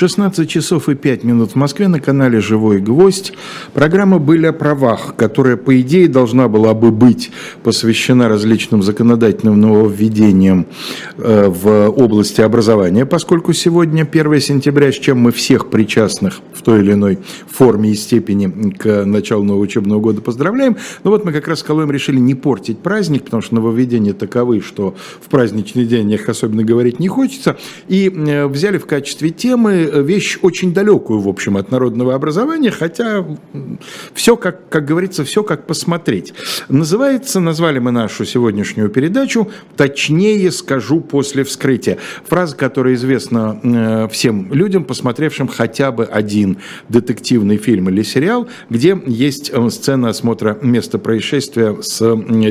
16 часов и 5 минут в Москве на канале «Живой гвоздь». Программа «Были о правах», которая, по идее, должна была бы быть посвящена различным законодательным нововведениям э, в области образования, поскольку сегодня 1 сентября, с чем мы всех причастных в той или иной форме и степени к началу нового учебного года поздравляем. Но вот мы как раз с Колоем решили не портить праздник, потому что нововведения таковы, что в праздничный день о них особенно говорить не хочется. И э, взяли в качестве темы вещь очень далекую, в общем, от народного образования, хотя все, как, как говорится, все как посмотреть. Называется, назвали мы нашу сегодняшнюю передачу «Точнее скажу после вскрытия». Фраза, которая известна э, всем людям, посмотревшим хотя бы один детективный фильм или сериал, где есть сцена осмотра места происшествия с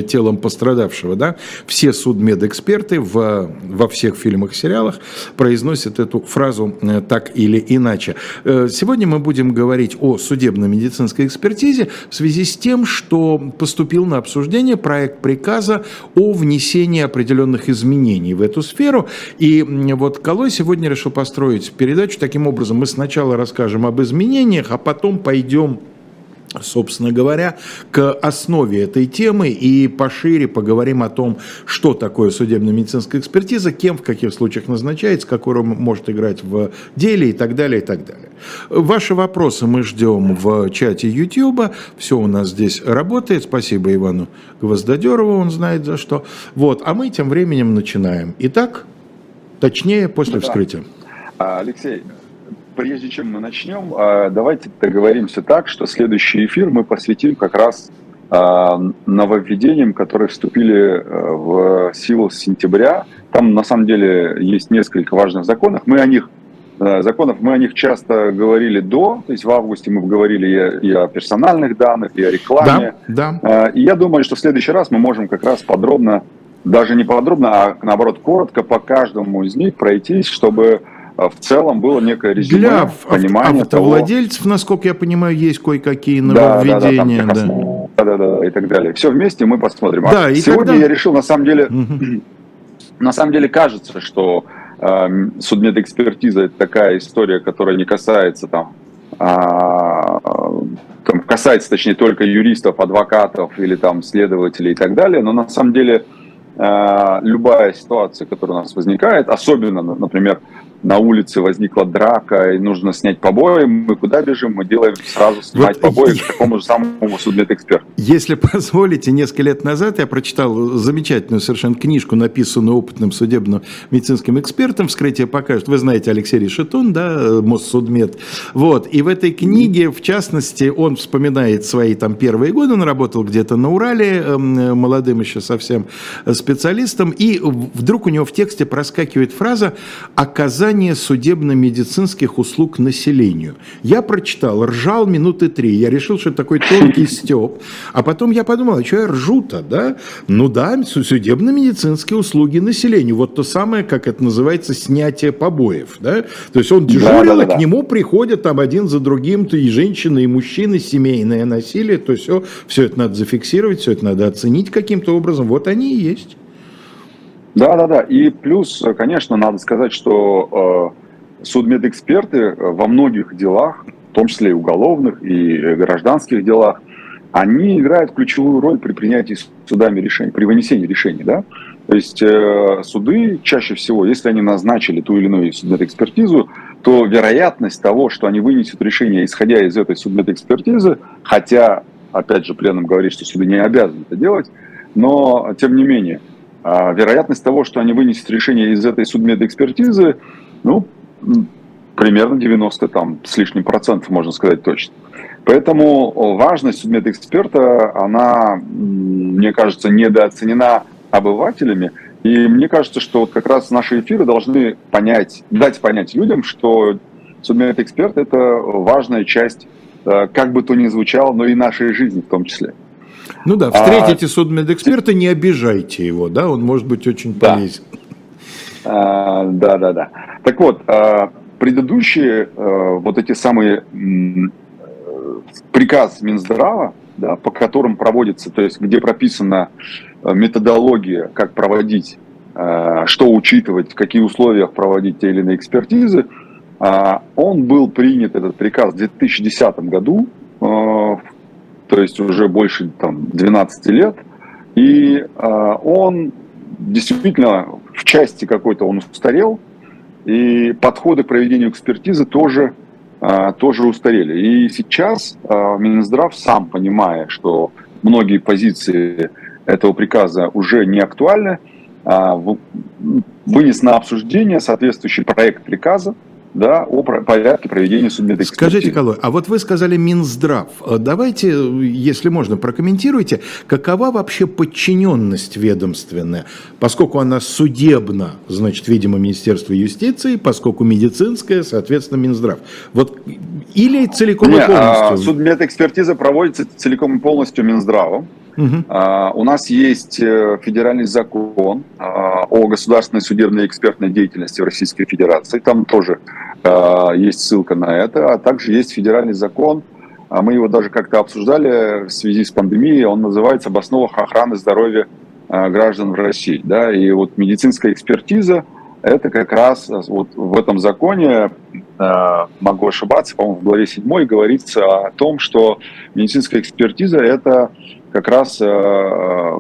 телом пострадавшего. Да? Все судмедэксперты в, во всех фильмах и сериалах произносят эту фразу э, так или иначе. Э, сегодня мы будем говорить о судебно-медицинской экспертизе в связи с тем, что поступил на обсуждение проект приказа о внесении определенных изменений в эту сферу. И вот Колой сегодня решил построить передачу таким образом. Мы сначала расскажем об изменениях, а потом пойдем собственно говоря, к основе этой темы и пошире поговорим о том, что такое судебно-медицинская экспертиза, кем в каких случаях назначается, какую роль может играть в деле и так далее, и так далее. Ваши вопросы мы ждем в чате YouTube, все у нас здесь работает, спасибо Ивану Гвоздодерову, он знает за что. Вот, а мы тем временем начинаем. Итак, точнее, после да. вскрытия. А, Алексей, прежде чем мы начнем, а, давайте договоримся так, что следующий эфир мы посвятим как раз а, нововведениям, которые вступили э, в силу с сентября. Там на самом деле есть несколько важных законов. Мы о них э, законов, мы о них часто говорили до, то есть в августе мы говорили и о персональных данных, и о рекламе. Да, да. А, и я думаю, что в следующий раз мы можем как раз подробно, даже не подробно, а наоборот коротко по каждому из них пройтись, чтобы в целом было некое резюме, Для понимание автовладельцев, того... насколько я понимаю, есть кое-какие нововведения. Да, да, да, да, да, да, и так далее. Все вместе мы посмотрим. Да, а и сегодня тогда... я решил, на самом деле, угу. на самом деле кажется, что э, судмедэкспертиза это такая история, которая не касается там а, там, касается, точнее, только юристов, адвокатов или там следователей и так далее, но на самом деле э, любая ситуация, которая у нас возникает, особенно, например, на улице возникла драка, и нужно снять побои, мы куда бежим? Мы делаем сразу снять вот побои я... к такому же самому судмедэксперту. Если позволите, несколько лет назад я прочитал замечательную совершенно книжку, написанную опытным судебно-медицинским экспертом «Вскрытие покажет». Вы знаете Алексей Решетун, да, Моссудмед. Вот, и в этой книге, в частности, он вспоминает свои там первые годы, он работал где-то на Урале, эм, молодым еще совсем специалистом, и вдруг у него в тексте проскакивает фраза «оказание оказание судебно-медицинских услуг населению. Я прочитал, ржал минуты три. Я решил, что это такой тонкий степ. А потом я подумал, а что я ржу-то, да? Ну да, судебно-медицинские услуги населению. Вот то самое, как это называется, снятие побоев, да? То есть он дежурил, да, да, да, и к нему приходят там один за другим, то и женщины, и мужчины, семейное насилие, то все, все это надо зафиксировать, все это надо оценить каким-то образом. Вот они и есть. Да, да, да. И плюс, конечно, надо сказать, что э, судмедэксперты во многих делах, в том числе и уголовных, и гражданских делах, они играют ключевую роль при принятии судами решений, при вынесении решений, да. То есть э, суды чаще всего, если они назначили ту или иную судмедэкспертизу, то вероятность того, что они вынесут решение, исходя из этой судмедэкспертизы, хотя, опять же, пленум говорит, что суды не обязаны это делать, но, тем не менее, а вероятность того, что они вынесут решение из этой судмедэкспертизы, ну, примерно 90 там, с лишним процентов, можно сказать точно. Поэтому важность судмедэксперта, она, мне кажется, недооценена обывателями. И мне кажется, что вот как раз наши эфиры должны понять, дать понять людям, что судмедэксперт – это важная часть, э, как бы то ни звучало, но и нашей жизни в том числе. Ну да, встретите а, судмедэксперта, не обижайте его, да, он может быть очень да. полезен. А, да, да, да. Так вот, а, предыдущие а, вот эти самые приказ Минздрава, да, по которым проводится, то есть где прописана методология, как проводить, что учитывать, в каких условиях проводить те или иные экспертизы, Он был принят, этот приказ, в 2010 году, то есть уже больше там, 12 лет, и он действительно в части какой-то он устарел, и подходы к проведению экспертизы тоже, тоже устарели. И сейчас Минздрав сам, понимая, что многие позиции этого приказа уже не актуальны, а, вынес на обсуждение соответствующий проект приказа, да, о порядке проведения судмедэкспертизы. Скажите, Колой, а вот вы сказали Минздрав. Э, давайте, если можно, прокомментируйте, какова вообще подчиненность ведомственная, поскольку она судебна, значит, видимо, Министерство юстиции, поскольку медицинская, соответственно, Минздрав. Вот или целиком Нет, и полностью? А, судмедэкспертиза проводится целиком и полностью Минздравом. Угу. У нас есть э, федеральный закон а, о государственной судебной экспертной деятельности в Российской Федерации. Там тоже а, есть ссылка на это. А также есть федеральный закон, мы его даже как-то обсуждали в связи с пандемией, он называется «Об основах охраны здоровья граждан в России». Да? И вот медицинская экспертиза – это как раз вот в этом законе, могу ошибаться, по-моему, в главе 7 говорится о том, что медицинская экспертиза – это как раз э,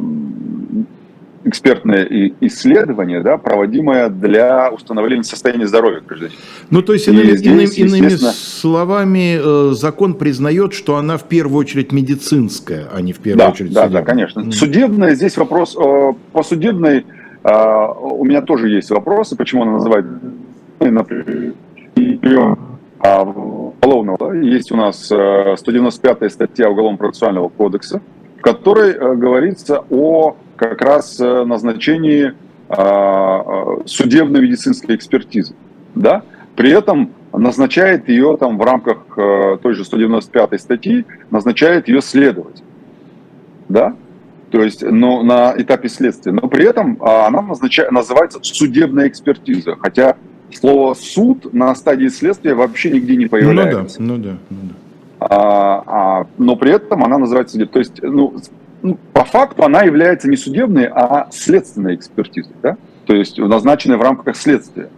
экспертное исследование, да, проводимое для установления состояния здоровья гражданина. Ну, то есть, иными, здесь, иными, иными словами, э, закон признает, что она в первую очередь медицинская, а не в первую да, очередь да, судебная. Да, конечно. Mm. Судебная, здесь вопрос, э, по судебной у меня тоже есть вопросы, почему она называется, например, уголовного. Есть у нас 195 статья Уголовно-процессуального кодекса, в которой э, говорится о как раз э, назначении а, судебно-медицинской экспертизы. Да? При этом назначает ее там в рамках э, той же 195 статьи, назначает ее следователь. Да? То есть но на этапе следствия. Но при этом а, она назначает, называется судебная экспертиза. Хотя слово суд на стадии следствия вообще нигде не появляется. Ну да, ну да. Ну да а, а, но при этом она называется судебной. То есть, ну, ну, по факту она является не судебной, а следственной экспертизой, да? то есть назначенной в рамках следствия.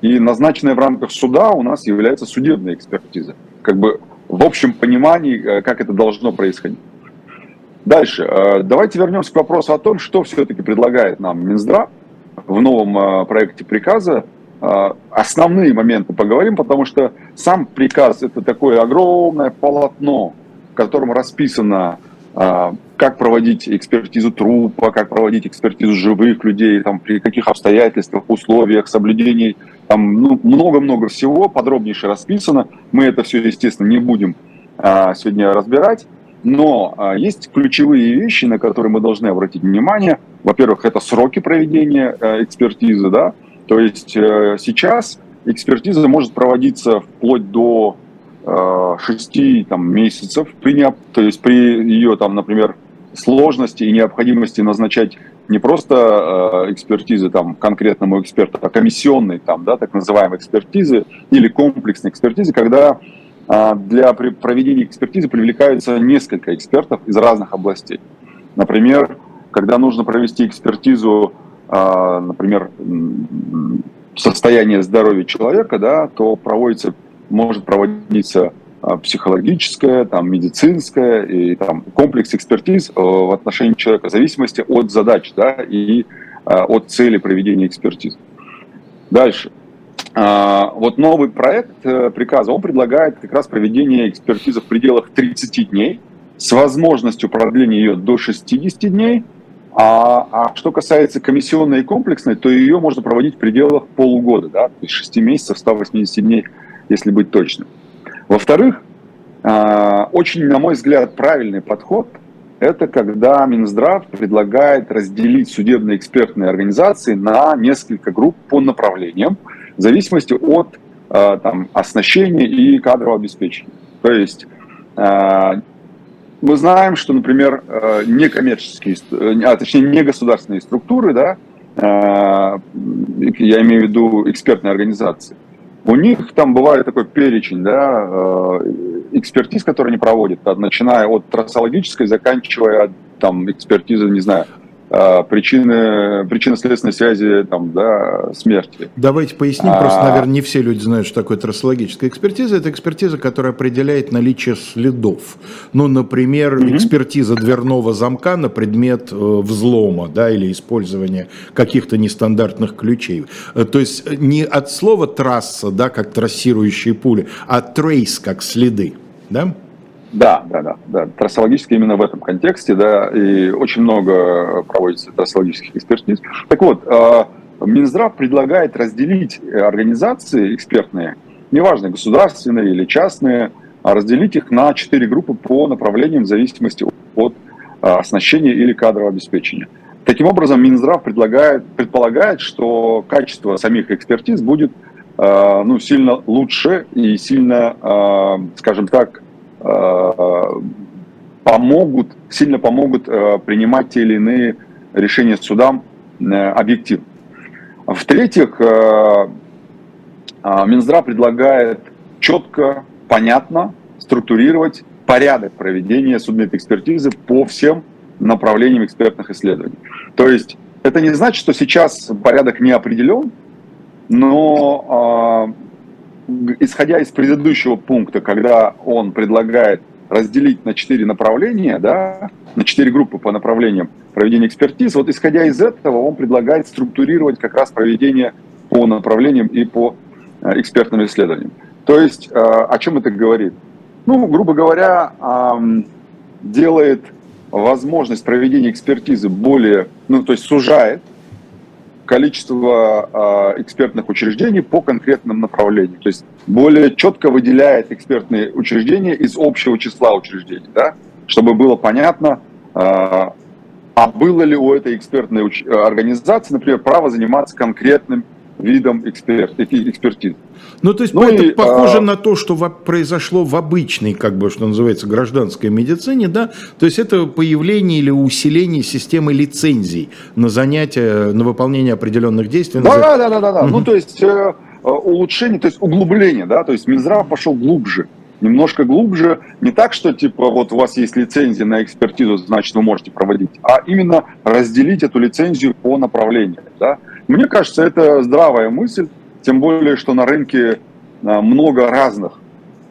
И назначенная в рамках суда у нас является судебная экспертиза. Как бы в общем понимании, э, как это должно происходить. Дальше. Э, давайте вернемся к вопросу о том, что все-таки предлагает нам Минздрав в новом э, проекте приказа основные моменты поговорим, потому что сам приказ это такое огромное полотно, в котором расписано, а, как проводить экспертизу трупа, как проводить экспертизу живых людей, там, при каких обстоятельствах, условиях, соблюдений, там ну, много-много всего, подробнейше расписано. Мы это все, естественно, не будем а, сегодня разбирать. Но есть ключевые вещи, на которые мы должны обратить внимание. Во-первых, это сроки проведения экспертизы, да, то есть э, сейчас экспертиза может проводиться вплоть до э, 6 там, месяцев, при, то есть при ее, там, например, сложности и необходимости назначать не просто э, экспертизы там, конкретному эксперту, а комиссионной, там, да, так называемой экспертизы или комплексной экспертизы, когда э, для проведения экспертизы привлекаются несколько экспертов из разных областей. Например, когда нужно провести экспертизу например, состояние здоровья человека, да, то проводится, может проводиться а, психологическая, там, медицинская и там, комплекс экспертиз э, в отношении человека в зависимости от задач да, и а, от цели проведения экспертизы. Дальше. Вот новый проект э, приказа, он предлагает как раз проведение экспертизы в пределах 30 дней с возможностью продления ее до 60 дней – а, а что касается комиссионной и комплексной, то ее можно проводить в пределах полугода, да, то есть 6 месяцев, 180 дней, если быть точным. Во-вторых, а, очень, на мой взгляд, правильный подход – это когда Минздрав предлагает разделить судебные экспертные организации на несколько групп по направлениям, в зависимости от а, там, оснащения и кадрового обеспечения. То есть а, мы знаем, что, например, э, некоммерческие, э, а точнее не государственные структуры, да, э, я имею в виду экспертные организации, у них там бывает такой перечень, да, экспертиз, которые они проводят, начиная от трассологической, заканчивая там экспертизой, не знаю, причины, причинно-следственной связи там, да, смерти. Давайте поясним, а... просто, наверное, не все люди знают, что такое трассологическая экспертиза. Это экспертиза, которая определяет наличие следов. Ну, например, угу. экспертиза дверного замка на предмет э, взлома да, или использования каких-то нестандартных ключей. Э, то есть не от слова трасса, да, как трассирующие пули, а трейс, как следы. Да? Да, да, да, да. Трассологически именно в этом контексте, да, и очень много проводится трассологических экспертиз. Так вот, а, Минздрав предлагает разделить организации экспертные, неважно, государственные или частные, а разделить их на четыре группы по направлениям в зависимости от а, оснащения или кадрового обеспечения. Таким образом, Минздрав предлагает, предполагает, что качество самих экспертиз будет ну, сильно лучше и сильно, скажем так, Э, помогут, сильно помогут э, принимать те или иные решения судам э, объективно. В-третьих, Минздрав предлагает четко, понятно структурировать порядок проведения судмедэкспертизы по всем направлениям экспертных исследований. То есть это не значит, что сейчас порядок не определен, но исходя из предыдущего пункта, когда он предлагает разделить на четыре направления, да, на четыре группы по направлениям проведения экспертиз, вот исходя из этого он предлагает структурировать как раз проведение по направлениям и по э, экспертным исследованиям. То есть э, о чем это говорит? Ну, грубо говоря, делает возможность проведения экспертизы более, ну, то есть сужает количество э, экспертных учреждений по конкретным направлениям. То есть более четко выделяет экспертные учреждения из общего числа учреждений, да, чтобы было понятно, э, а было ли у этой экспертной организации, например, право заниматься конкретным видом эксперт, экспертизы. Ну, то есть ну, это и, похоже а... на то, что произошло в обычной, как бы, что называется, гражданской медицине, да? То есть это появление или усиление системы лицензий на занятия, на выполнение определенных действий. Да, да, да, да, да, да. Угу. Ну, то есть э, э, улучшение, то есть углубление, да, то есть Минздрав пошел глубже немножко глубже, не так, что типа вот у вас есть лицензия на экспертизу, значит вы можете проводить, а именно разделить эту лицензию по направлениям. Да? Мне кажется, это здравая мысль, тем более, что на рынке а, много разных,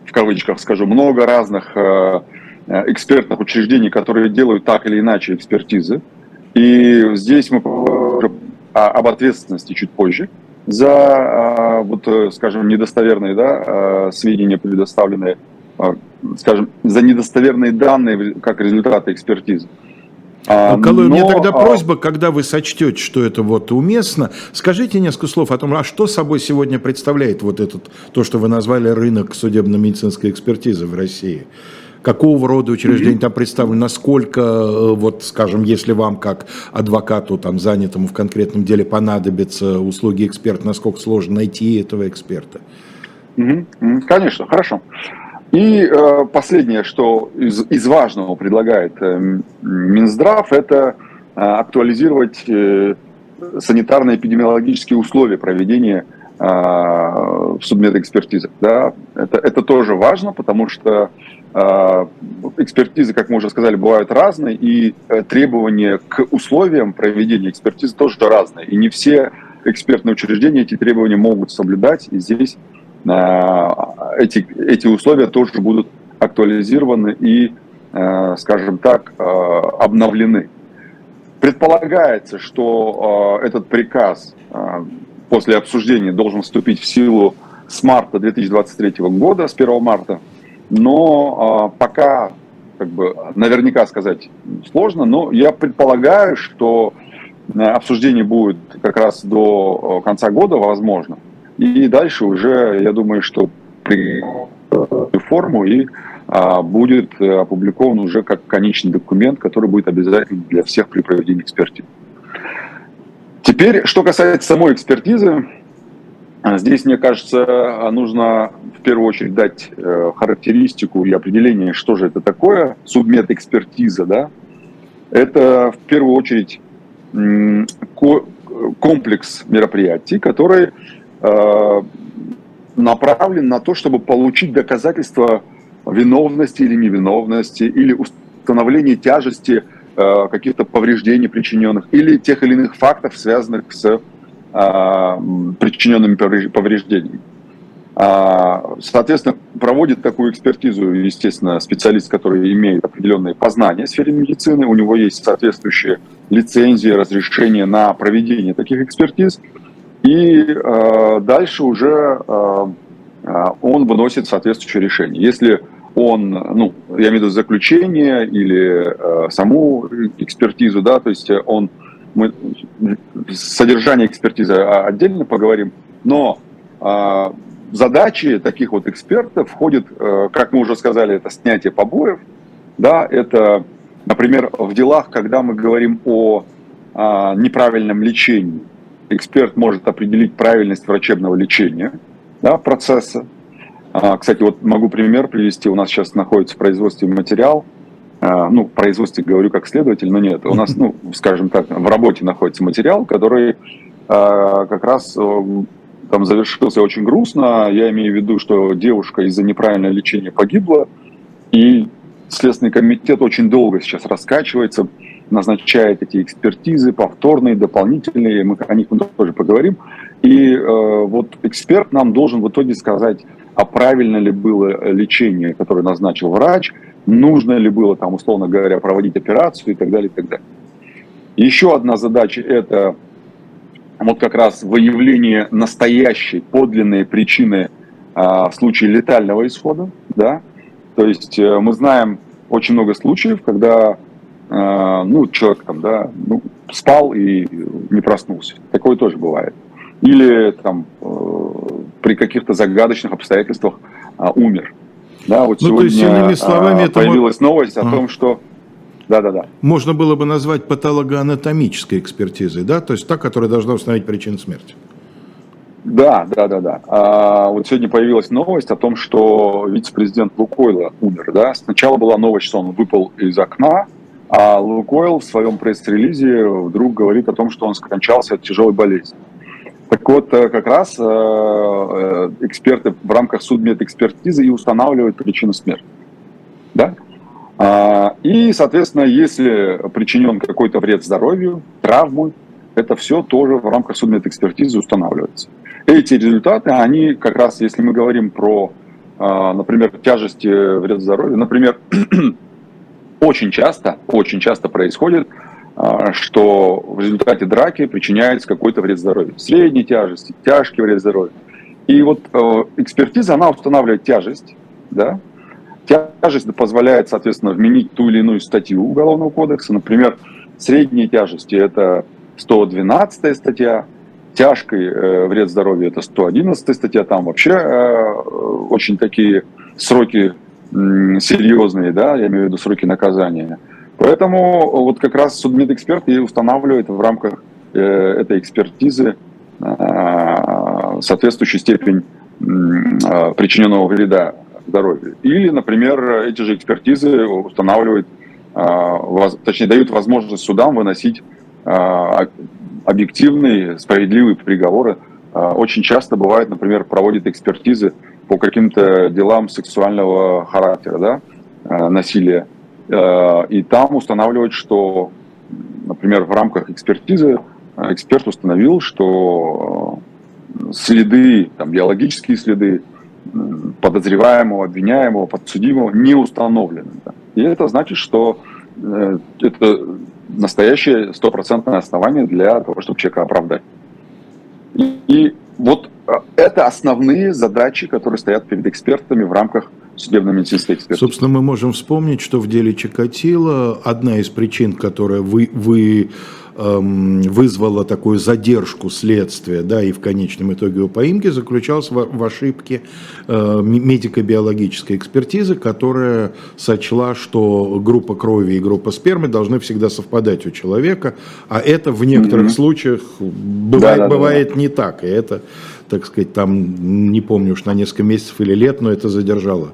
в кавычках скажу, много разных э, э, экспертных учреждений, которые делают так или иначе экспертизы. И здесь мы об ответственности чуть позже за, а, вот, э, скажем, недостоверные да, сведения, предоставленные, скажем, за недостоверные данные как результаты экспертизы. А, Калой, но... мне тогда а, просьба, когда вы сочтете, что это вот уместно, скажите несколько слов о том, а что собой сегодня представляет вот этот, то, что вы назвали рынок судебно-медицинской экспертизы в России? Какого рода учреждения mm-hmm. там представлены, насколько, э, вот, скажем, если вам как адвокату, там, занятому в конкретном деле понадобятся услуги эксперта, насколько сложно найти этого эксперта? Mm-hmm. Конечно, хорошо. И э, последнее, что из, из важного предлагает э, Минздрав, это э, актуализировать э, санитарно-эпидемиологические условия проведения э, судмедэкспертизы. Да? Это, это тоже важно, потому что э, экспертизы, как мы уже сказали, бывают разные, и э, требования к условиям проведения экспертизы тоже разные. И не все экспертные учреждения эти требования могут соблюдать, и здесь эти, эти условия тоже будут актуализированы и, э, скажем так, э, обновлены. Предполагается, что э, этот приказ после обсуждения должен вступить в силу с марта 2023 года, с 1 марта, но пока как бы наверняка сказать сложно, но я предполагаю, что обсуждение будет как раз до конца года, возможно. И дальше уже, я думаю, что при форму и а, будет опубликован уже как конечный документ, который будет обязательным для всех при проведении экспертизы. Теперь, что касается самой экспертизы, здесь, мне кажется, нужно в первую очередь дать э, характеристику и определение, что же это такое, субмет экспертиза, да, это в первую очередь комплекс мероприятий, который Э, направлен на то, чтобы получить доказательства виновности или невиновности, или установление тяжести э, каких-то повреждений причиненных или тех или иных фактов, связанных с причиненными повреждениями. Соответственно, проводит такую экспертизу, естественно, специалист, который имеет определенные познания в сфере медицины, у него есть соответствующие лицензии, разрешения на проведение таких экспертиз, и э, дальше уже э, он выносит соответствующее решение. Если он, ну, я имею в виду заключение или э, саму экспертизу, да, то есть он, мы содержание экспертизы отдельно поговорим, но э, задачи таких вот экспертов входит, э, как мы уже сказали, это снятие побоев, да, это, например, в делах, когда мы говорим о э, неправильном лечении, эксперт может определить правильность врачебного лечения, да, процесса, а, кстати, вот могу пример привести. У нас сейчас находится в производстве материал, а, ну, в производстве говорю как следователь, но нет. У нас, ну, скажем так, в работе находится материал, который а, как раз э, там завершился очень грустно. Я имею в виду, что девушка из-за неправильного лечения погибла, и Следственный комитет очень долго сейчас раскачивается, назначает эти экспертизы, повторные, дополнительные, мы о них мы тоже поговорим. И э, вот эксперт нам должен в итоге сказать, а правильно ли было лечение, которое назначил врач, нужно ли было там, условно говоря, проводить операцию и так далее, и так далее. Еще одна задача – это вот как раз выявление настоящей, подлинной причины а, в случае летального исхода, да, то есть э, мы знаем очень много случаев, когда ну, человек там, да, ну, спал и не проснулся. Такое тоже бывает. Или там э, при каких-то загадочных обстоятельствах а, умер. Да, вот ну, сегодня то есть, иными словами, а, появилась это... новость о а. том, что да, да, да. Можно было бы назвать патологоанатомической экспертизой, да, то есть та, которая должна установить причину смерти. Да, да, да, да. А, вот сегодня появилась новость о том, что вице-президент Лукойла умер, да. Сначала была новость, что он выпал из окна, а Лукойл в своем пресс-релизе вдруг говорит о том, что он скончался от тяжелой болезни. Так вот, э, как раз э, э, эксперты в рамках судмедэкспертизы и устанавливают причину смерти. Да? А, и, соответственно, если причинен какой-то вред здоровью, травмы, это все тоже в рамках судмедэкспертизы устанавливается. Эти результаты, они как раз, если мы говорим про, например, тяжести вред здоровью, например, очень часто, очень часто происходит, а, что в результате драки причиняется какой-то вред здоровью. Средней тяжести, тяжкий вред здоровью. И вот э, экспертиза, она устанавливает тяжесть, да, Тяжесть позволяет, соответственно, вменить ту или иную статью Уголовного кодекса. Например, средние тяжести – это 112 статья, тяжкий э, вред здоровью – это 111 статья. Там вообще э, очень такие сроки серьезные, да, я имею в виду сроки наказания. Поэтому вот как раз судмедэксперт и устанавливает в рамках э, этой экспертизы э, соответствующую степень э, причиненного вреда здоровью. Или, например, эти же экспертизы устанавливают, точнее, дают возможность судам выносить объективные, справедливые приговоры. Очень часто бывает, например, проводят экспертизы по каким-то делам сексуального характера, да, насилия Э, и там устанавливать, что, например, в рамках экспертизы э, эксперт установил, что э, следы, там, биологические следы подозреваемого, обвиняемого, подсудимого не установлены. Да. И это значит, что это настоящее стопроцентное основание для того, чтобы человека оправдать. И вот это основные задачи, которые стоят перед экспертами в рамках судебно-медицинской экспертизы. Собственно, мы можем вспомнить, что в деле Чикатило одна из причин, которая вы, вы эм, вызвала такую задержку следствия, да, и в конечном итоге его поимки, заключалась в, в ошибке э, медико-биологической экспертизы, которая сочла, что группа крови и группа спермы должны всегда совпадать у человека, а это в некоторых mm-hmm. случаях бывает, да, да, бывает да. не так, и это так сказать, там, не помню уж на несколько месяцев или лет, но это задержало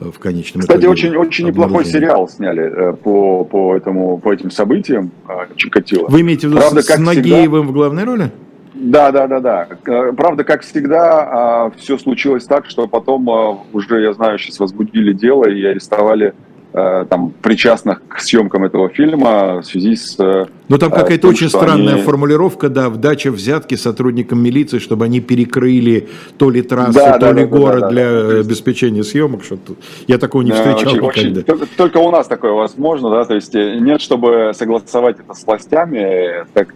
э, в конечном Кстати, итоге. Кстати, очень, очень неплохой сериал сняли э, по, по, этому, по этим событиям э, Чикатило. Вы имеете в виду Правда, с, с Нагиевым всегда... в главной роли? Да, да, да, да. Правда, как всегда, все случилось так, что потом уже, я знаю, сейчас возбудили дело и арестовали там, причастных к съемкам этого фильма в связи с... Э, Но там какая-то очень странная они... формулировка, да, в даче взятки сотрудникам милиции, чтобы они перекрыли то ли трассу, да, то да, ли да, город да, да, для да. обеспечения съемок. Что-то. Я такого не встречал очень, никогда. Очень, только, только у нас такое возможно, да, то есть э, нет, чтобы согласовать это с властями, так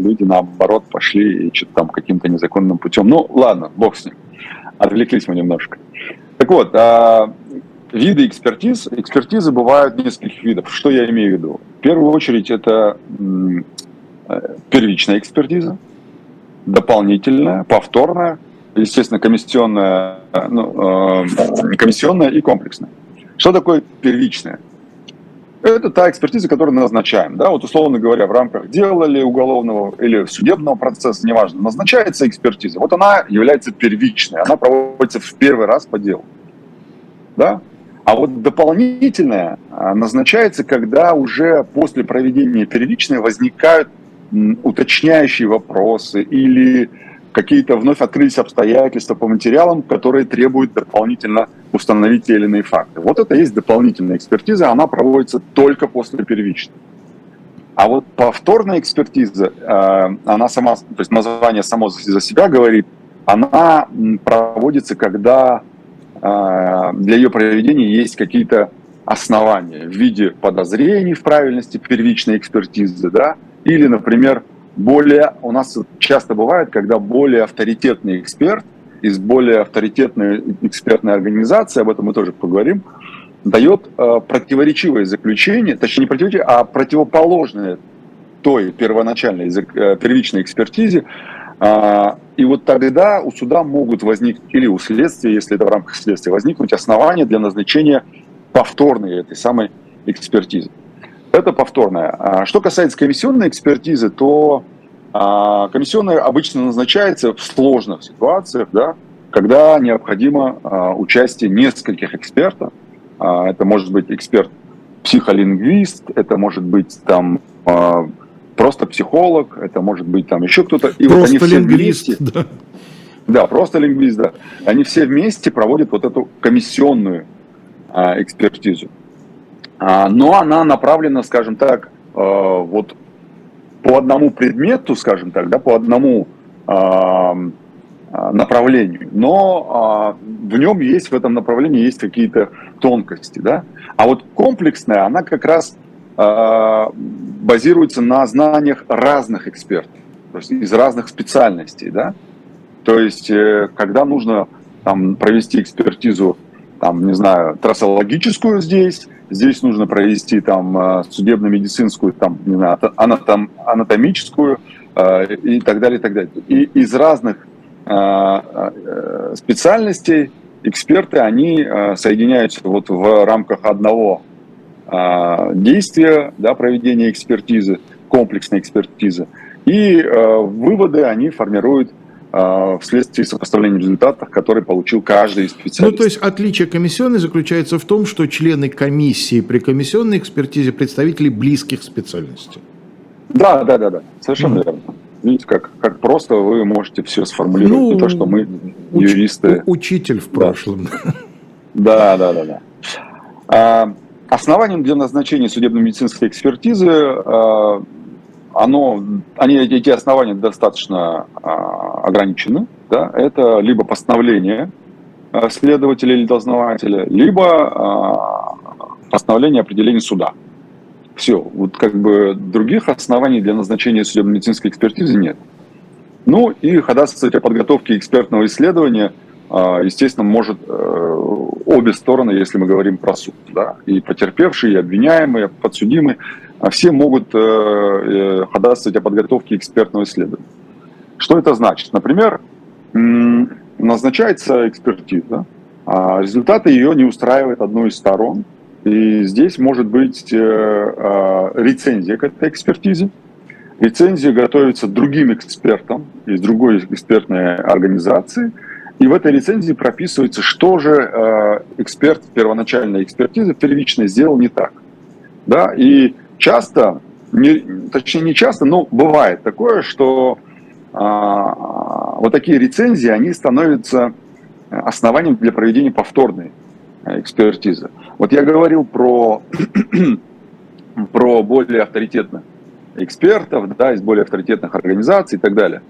люди наоборот пошли и что-то там каким-то незаконным путем. Ну, ладно, бог с ним. Отвлеклись мы немножко. Так вот, а, виды экспертиз. Экспертизы бывают нескольких видов. Что я имею в виду? В первую очередь это э, первичная экспертиза, дополнительная, повторная, естественно, комиссионная, ну, э, комиссионная и комплексная. Что такое первичная? Это та экспертиза, которую мы назначаем. Да? Вот, условно говоря, в рамках дела или уголовного, или судебного процесса, неважно, назначается экспертиза. Вот она является первичной, она проводится в первый раз по делу. Да? А вот дополнительное а, назначается, когда уже после проведения первичной возникают уточняющие вопросы или какие-то вновь открылись обстоятельства по материалам, которые требуют дополнительно установить те или иные факты. Вот это есть дополнительная экспертиза, она проводится только после первичной. А вот повторная экспертиза, а, она сама, то есть название само за себя говорит, она проводится, когда для ее проведения есть какие-то основания в виде подозрений в правильности первичной экспертизы, да, или, например, более, у нас часто бывает, когда более авторитетный эксперт из более авторитетной экспертной организации, об этом мы тоже поговорим, дает э, противоречивое заключение, точнее не противоречивое, а противоположное той первоначальной э, первичной экспертизе, а, и вот тогда у суда могут возникнуть, или у следствия, если это в рамках следствия, возникнуть основания для назначения повторной этой самой экспертизы. Это повторная. А что касается комиссионной экспертизы, то а, комиссионная обычно назначается в сложных ситуациях, да, когда необходимо участие нескольких экспертов. Это может быть эксперт-психолингвист, это может быть там просто психолог, это может быть там еще кто-то. И просто вот они все лингвист, вместе, да. Да, просто лингвист, да. Они все вместе проводят вот эту комиссионную а, экспертизу. А, но она направлена, скажем так, а, вот по одному предмету, скажем так, да, по одному а направлению, но а, в нем есть, в этом направлении есть какие-то тонкости, да. А вот комплексная, она как раз базируется на знаниях разных экспертов, то есть из разных специальностей, да. То есть, э, когда нужно там, провести экспертизу, там, не знаю, трассологическую здесь, здесь нужно провести там э, судебно-медицинскую, там, не знаю, анатом, анатомическую э, и так далее, и так далее. И из разных специальностей эксперты, они соединяются вот в рамках одного а, действия, да, проведения экспертизы, комплексной экспертизы. И э, выводы они формируют э, вследствие сопоставления результатов, которые получил каждый из специалистов. Ну, то есть отличие комиссионной заключается в том, что члены комиссии при комиссионной экспертизе представители близких специальностей. Да, да, да, да, совершенно mm. верно. Видите, как, как просто вы можете все сформулировать, ну, не то, что мы уч- юристы. Учитель в прошлом. Да, да, да, да. А, Основанием для назначения судебно-медицинской экспертизы э, оно, они, эти основания достаточно э, ограничены. Да? Это либо постановление э, следователя или дознавателя, либо постановление определения суда. Все. Вот как бы других оснований для назначения судебно-медицинской экспертизы нет. Ну и ходатайствовать о подготовке экспертного исследования – естественно, может э, обе стороны, если мы говорим про суд. Да? И потерпевшие, и обвиняемые, подсудимые, а все могут э, э, ходатайствовать о подготовке экспертного исследования. Что это значит? Например, назначается экспертиза, а результаты ее не устраивают одну из сторон, и здесь может быть рецензия к этой экспертизе. Рецензия готовится другим экспертам из другой экспертной организации – и в этой лицензии прописывается, что же э, эксперт первоначальной экспертизы первичной сделал не так. Да? И часто, не, точнее не часто, но бывает такое, что э, вот такие рецензии, они становятся основанием для проведения повторной экспертиза. Вот я говорил про, про более авторитетных экспертов, да, из более авторитетных организаций и так далее.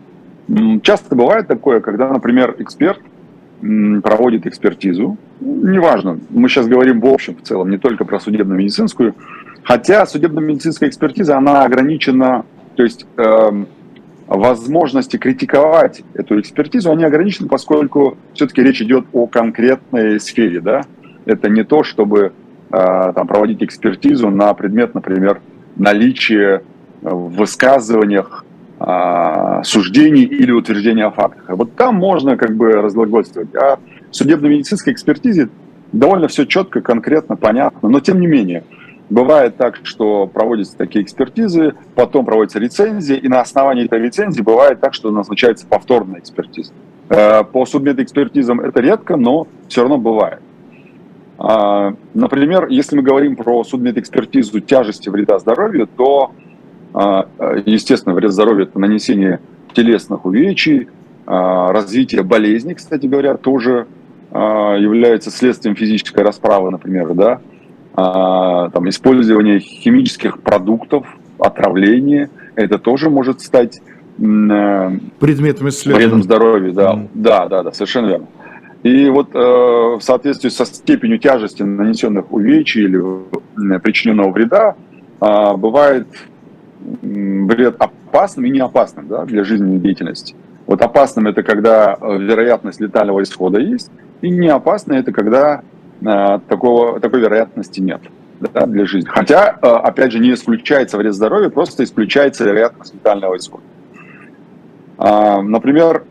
Часто бывает такое, когда, например, эксперт проводит экспертизу, неважно, мы сейчас говорим в общем, в целом, не только про судебно-медицинскую, хотя судебно-медицинская экспертиза, она ограничена, то есть э, возможности критиковать эту экспертизу, они ограничены, поскольку все-таки речь идет о конкретной сфере, да, это не то, чтобы э, там, проводить экспертизу на предмет, например, наличия в высказываниях а, суждений или утверждения о фактах. Вот там можно как бы разглагольствовать. А в судебно-медицинской экспертизе довольно все четко, конкретно, понятно. Но тем не менее, бывает так, что проводятся такие экспертизы, потом проводится рецензия, и на основании этой рецензии бывает так, что назначается повторная экспертиза. Э, по судмедэкспертизам это редко, но все равно бывает. А, например, если мы говорим про судмедэкспертизу тяжести вреда здоровью, то а, естественно, вред здоровью – это нанесение телесных увечий, а, развитие болезней, кстати говоря, тоже а, является следствием физической расправы, например, да, там, использование химических продуктов, отравление, это тоже может стать предметом исследования. Вредом здоровью, да, mm. да, да, да, совершенно верно. И вот э, в соответствии со степенью тяжести нанесенных увечий или причиненного вреда э, бывает вред опасным и не опасным да, для жизненной деятельности. Вот опасным это когда э, вероятность летального исхода есть, и не опасно это когда э, такого, такой вероятности нет да, для жизни. Хотя, э, опять же, не исключается вред здоровью, просто исключается вероятность летального исхода. Э, например,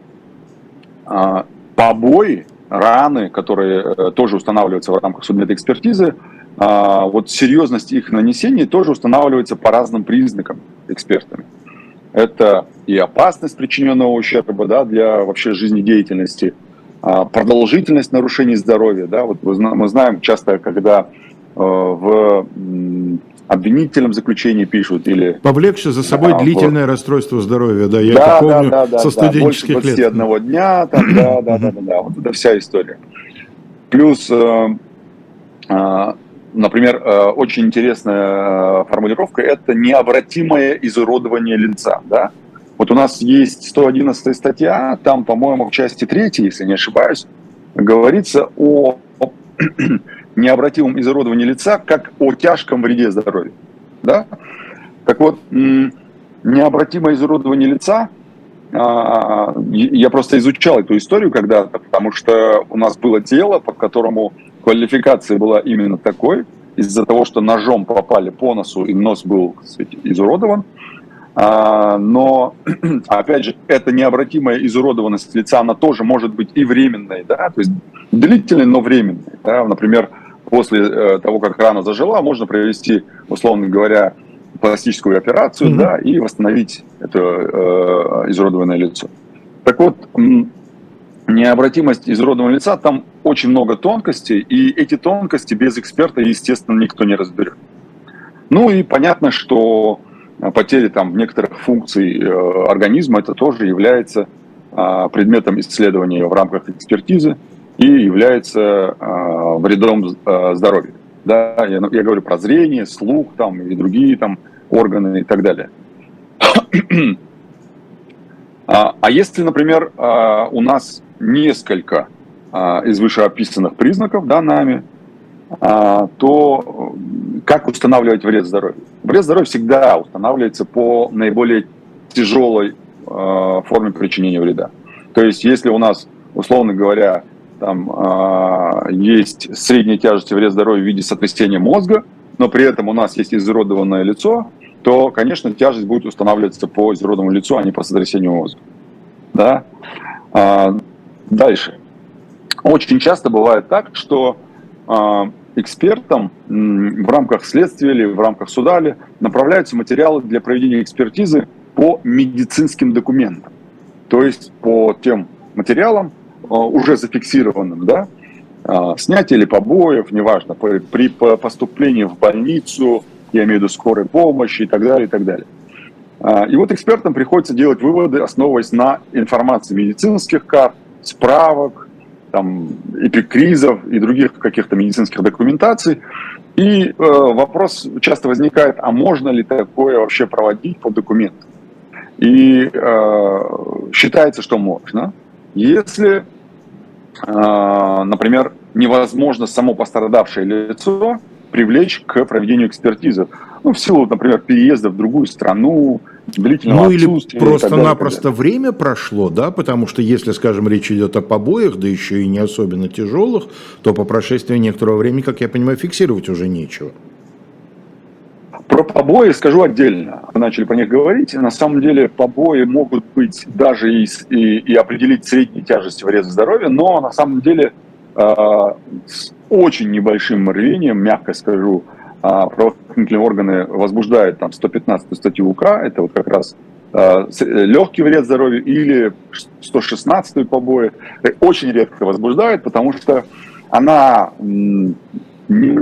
э, побои, раны, которые э, тоже устанавливаются в рамках судмедэкспертизы, экспертизы, вот серьезность их нанесения тоже устанавливается по разным признакам экспертами. Это и опасность причиненного ущерба да, для вообще жизнедеятельности, а, продолжительность нарушений здоровья. Да, вот мы знаем часто, когда э, в обвинительном заключении пишут или... Повлекши за собой да, длительное в... расстройство здоровья, да, я да, это помню да, да, со студенческих да, больше 21 лет. дня, там, да, да, да, да, да, вот это вся история. Плюс э, э, Например, э, очень интересная э, формулировка – это необратимое изуродование лица. Да? Вот у нас есть 111 статья, там, по-моему, в части 3, если не ошибаюсь, говорится о необратимом изуродовании лица как о тяжком вреде здоровью. Да? Так вот, необратимое изуродование лица, а, я просто изучал эту историю когда-то, потому что у нас было дело, по которому квалификация была именно такой, из-за того, что ножом попали по носу, и нос был кстати, изуродован. А, но, опять же, эта необратимая изуродованность лица, она тоже может быть и временной, да, то есть длительной, но временной. Да? Например, после э, того, как рана зажила, можно провести, условно говоря, пластическую операцию, mm-hmm. да, и восстановить это э, изуродованное лицо. Так вот, необратимость изуродованного лица, там очень много тонкостей, и эти тонкости без эксперта, естественно, никто не разберет. Ну и понятно, что потеря там некоторых функций э, организма, это тоже является э, предметом исследования в рамках экспертизы и является э, вредом здоровью. Да, я, я говорю про зрение, слух там, и другие там органы и так далее. А, а если, например, а, у нас несколько а, из вышеописанных признаков да, нами, то как устанавливать вред здоровью? Вред здоровью всегда устанавливается по наиболее тяжелой форме причинения вреда. То есть, если у нас, условно говоря, там есть средняя тяжесть вред здоровью в виде сотрясения мозга, но при этом у нас есть изуродованное лицо, то, конечно, тяжесть будет устанавливаться по изуродованному лицу, а не по сотрясению мозга. Да? А, дальше. Очень часто бывает так, что а, экспертам в рамках следствия или в рамках суда ли направляются материалы для проведения экспертизы по медицинским документам. То есть по тем материалам, а, уже зафиксированным, да, а, снятие или побоев, неважно, при поступлении в больницу, я имею в виду скорой помощи и так далее, и так далее. И вот экспертам приходится делать выводы, основываясь на информации медицинских карт, справок, там, эпикризов и других каких-то медицинских документаций. И э, вопрос часто возникает, а можно ли такое вообще проводить по документам? И э, считается, что можно, если, э, например, невозможно само пострадавшее лицо привлечь к проведению экспертизы. Ну, в силу, например, переезда в другую страну, длительного Ну или просто-напросто время прошло, да, потому что если, скажем, речь идет о побоях, да еще и не особенно тяжелых, то по прошествии некоторого времени, как я понимаю, фиксировать уже нечего. Про побои скажу отдельно. Мы начали по них говорить. На самом деле побои могут быть даже и, и, и определить средней тяжести вреда здоровья, но на самом деле э, с очень небольшим рвением, мягко скажу, а правоохранительные органы возбуждают там 115 статью УК, это вот как раз э, легкий вред здоровью или 116 побои, очень редко возбуждают, потому что она не,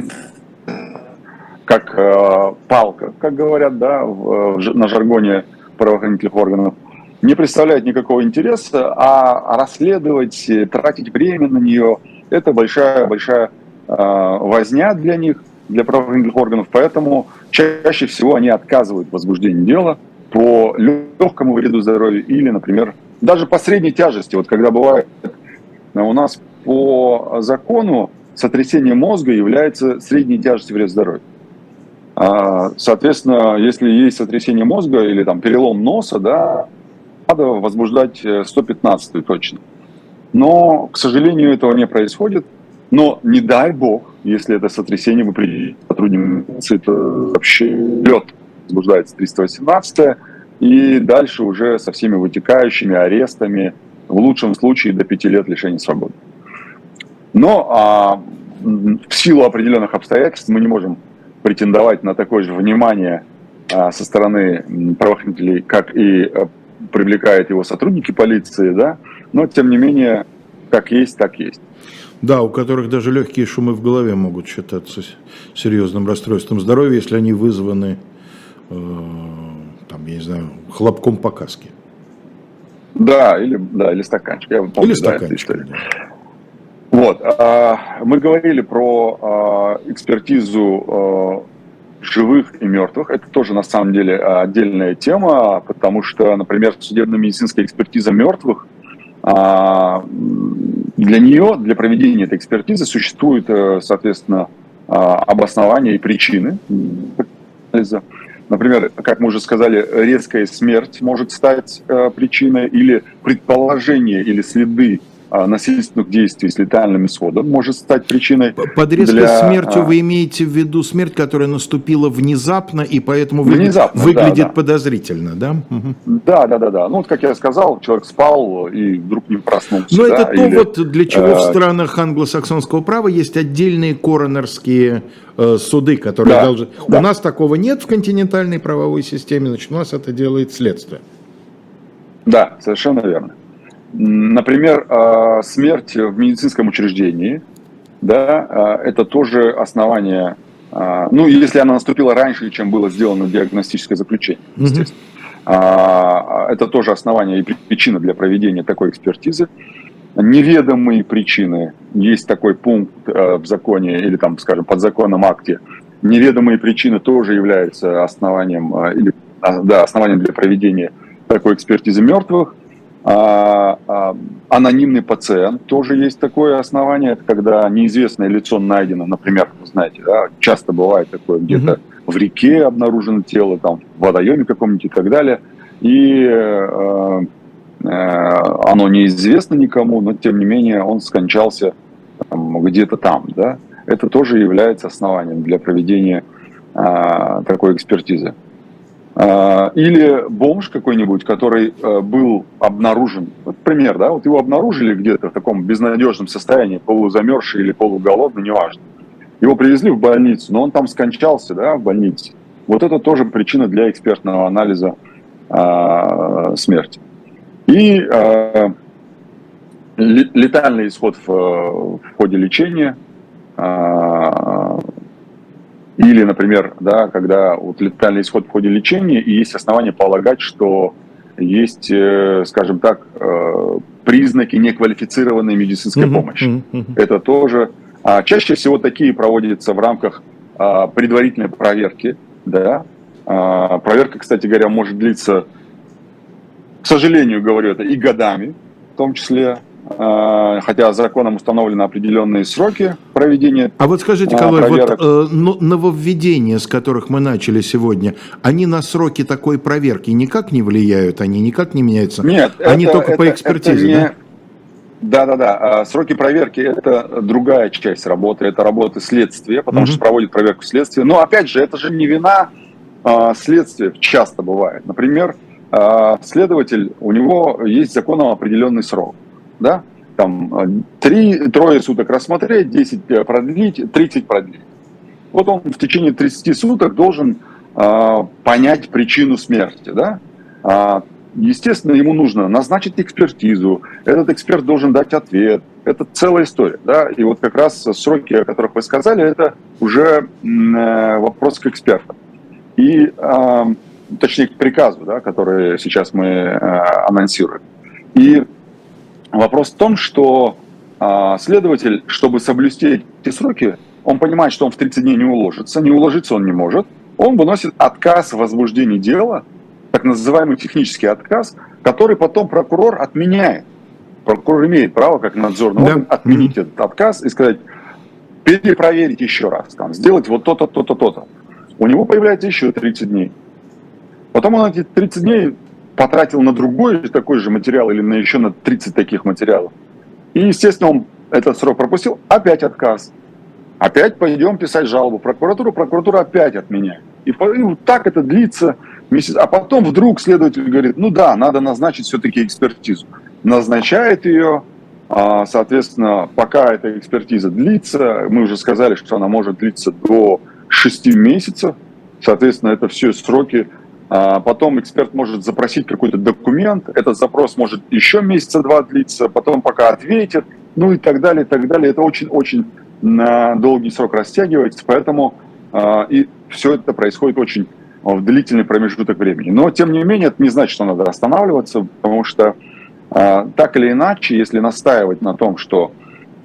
как э, палка, как говорят, да, на жаргоне правоохранительных органов, не представляет никакого интереса, а расследовать, тратить время на нее, это большая-большая э, возня для них – для правоохранительных органов, поэтому чаще всего они отказывают в возбуждении дела по легкому вреду здоровью или, например, даже по средней тяжести. Вот когда бывает у нас по закону сотрясение мозга является средней тяжестью вреда здоровью. А, соответственно, если есть сотрясение мозга или там перелом носа, да, надо возбуждать 115 э, точно. Но, к сожалению, этого не происходит. Но не дай бог, если это сотрясение вы при сотруднице, это вообще лед возбуждается 318 и дальше уже со всеми вытекающими арестами, в лучшем случае до 5 лет лишения свободы. Но а, в силу определенных обстоятельств мы не можем претендовать на такое же внимание а, со стороны правоохранителей, как и а, привлекают его сотрудники полиции, да, но тем не менее, как есть, так есть. Да, у которых даже легкие шумы в голове могут считаться серьезным расстройством здоровья, если они вызваны, э, там, я не знаю, хлопком по каске. Да, или, да, или стаканчик. Я помню, или стаканчик. Да, Вот, а, мы говорили про а, экспертизу а, живых и мертвых. Это тоже на самом деле отдельная тема, потому что, например, судебно-медицинская экспертиза мертвых для нее, для проведения этой экспертизы существует, э, соответственно, а, обоснования и причины. Например, как мы уже сказали, резкая смерть может стать э, причиной или предположение или следы а, насильственных действий с летальным исходом может стать причиной. Под резкой для... смертью а, вы имеете в виду смерть, которая наступила внезапно и поэтому внезапно, выглядит да, да. подозрительно, да? Да, да, да, да. Ну вот как я сказал, человек спал и вдруг не проснулся. Но да, это то или, вот для чего э... в странах англосаксонского права есть отдельные коронерские э, суды, которые да, должны. Да. У нас такого нет в континентальной правовой системе, значит у нас это делает следствие. Да, совершенно верно. Например, а, смерть в медицинском учреждении, да, а, это тоже основание, а, ну, если она наступила раньше, чем было сделано диагностическое заключение, естественно. Mm-hmm. Это тоже основание и причина для проведения такой экспертизы. Неведомые причины, есть такой пункт в законе или там, скажем, подзаконном акте, неведомые причины тоже являются основанием, или, да, основанием для проведения такой экспертизы мертвых – а, а, анонимный пациент тоже есть такое основание, это когда неизвестное лицо найдено, например, вы знаете, да, часто бывает такое где-то mm в реке обнаружено тело, там в водоеме каком-нибудь и так далее, и э, э, оно неизвестно никому, но тем не менее он скончался там, где-то там, да, это тоже является основанием для проведения э, такой экспертизы. А, или бомж какой-нибудь, который э, был обнаружен, вот пример, да, вот его обнаружили где-то в таком безнадежном состоянии, полузамерзший или полуголодный, неважно. Его привезли в больницу, но он там скончался, да, в больнице. Вот это тоже причина для экспертного анализа э, смерти. И э, летальный исход в, в ходе лечения, или, например, да, когда вот летальный исход в ходе лечения, и есть основания полагать, что есть, э, скажем так, э, признаки неквалифицированной медицинской mm-hmm. помощи. Mm-hmm. Это тоже. А чаще всего такие проводятся в рамках а, предварительной проверки. Да? А, проверка, кстати говоря, может длиться, к сожалению, говорю это, и годами, в том числе. А, хотя законом установлены определенные сроки проведения. А вот скажите, Калой, проверок. вот э, нововведения, с которых мы начали сегодня, они на сроки такой проверки никак не влияют, они никак не меняются? Нет, они это, только это, по экспертизе, это не... да? Да, да, да. Сроки проверки это другая часть работы, это работа следствия, потому mm-hmm. что проводит проверку следствия. Но опять же, это же не вина а, следствия часто бывает. Например, а, следователь, у него есть законом определенный срок да, там 3, э, трое суток рассмотреть, 10 э, продлить, 30 продлить. Вот он в течение 30 суток должен э, понять причину смерти, да. А, естественно, ему нужно назначить экспертизу, этот эксперт должен дать ответ, это целая история, да, и вот как раз сроки, о которых вы сказали, это уже э, вопрос к экспертам. И, э, точнее, к приказу, да, который сейчас мы э, анонсируем. И Вопрос в том, что а, следователь, чтобы соблюсти эти сроки, он понимает, что он в 30 дней не уложится, не уложиться он не может, он выносит отказ в возбуждении дела, так называемый технический отказ, который потом прокурор отменяет. Прокурор имеет право, как надзорный да. орган, отменить mm-hmm. этот отказ и сказать, перепроверить еще раз, там, сделать вот то-то, то-то, то-то. У него появляется еще 30 дней. Потом он эти 30 дней потратил на другой такой же материал или на еще на 30 таких материалов. И, естественно, он этот срок пропустил, опять отказ. Опять пойдем писать жалобу в прокуратуру, прокуратура опять отменяет. И, и вот так это длится месяц. А потом вдруг следователь говорит, ну да, надо назначить все-таки экспертизу. Назначает ее, а, соответственно, пока эта экспертиза длится, мы уже сказали, что она может длиться до 6 месяцев, соответственно, это все сроки потом эксперт может запросить какой-то документ, этот запрос может еще месяца два длиться, потом пока ответит, ну и так далее, и так далее. Это очень-очень на долгий срок растягивается, поэтому а, и все это происходит очень в длительный промежуток времени. Но, тем не менее, это не значит, что надо останавливаться, потому что а, так или иначе, если настаивать на том, что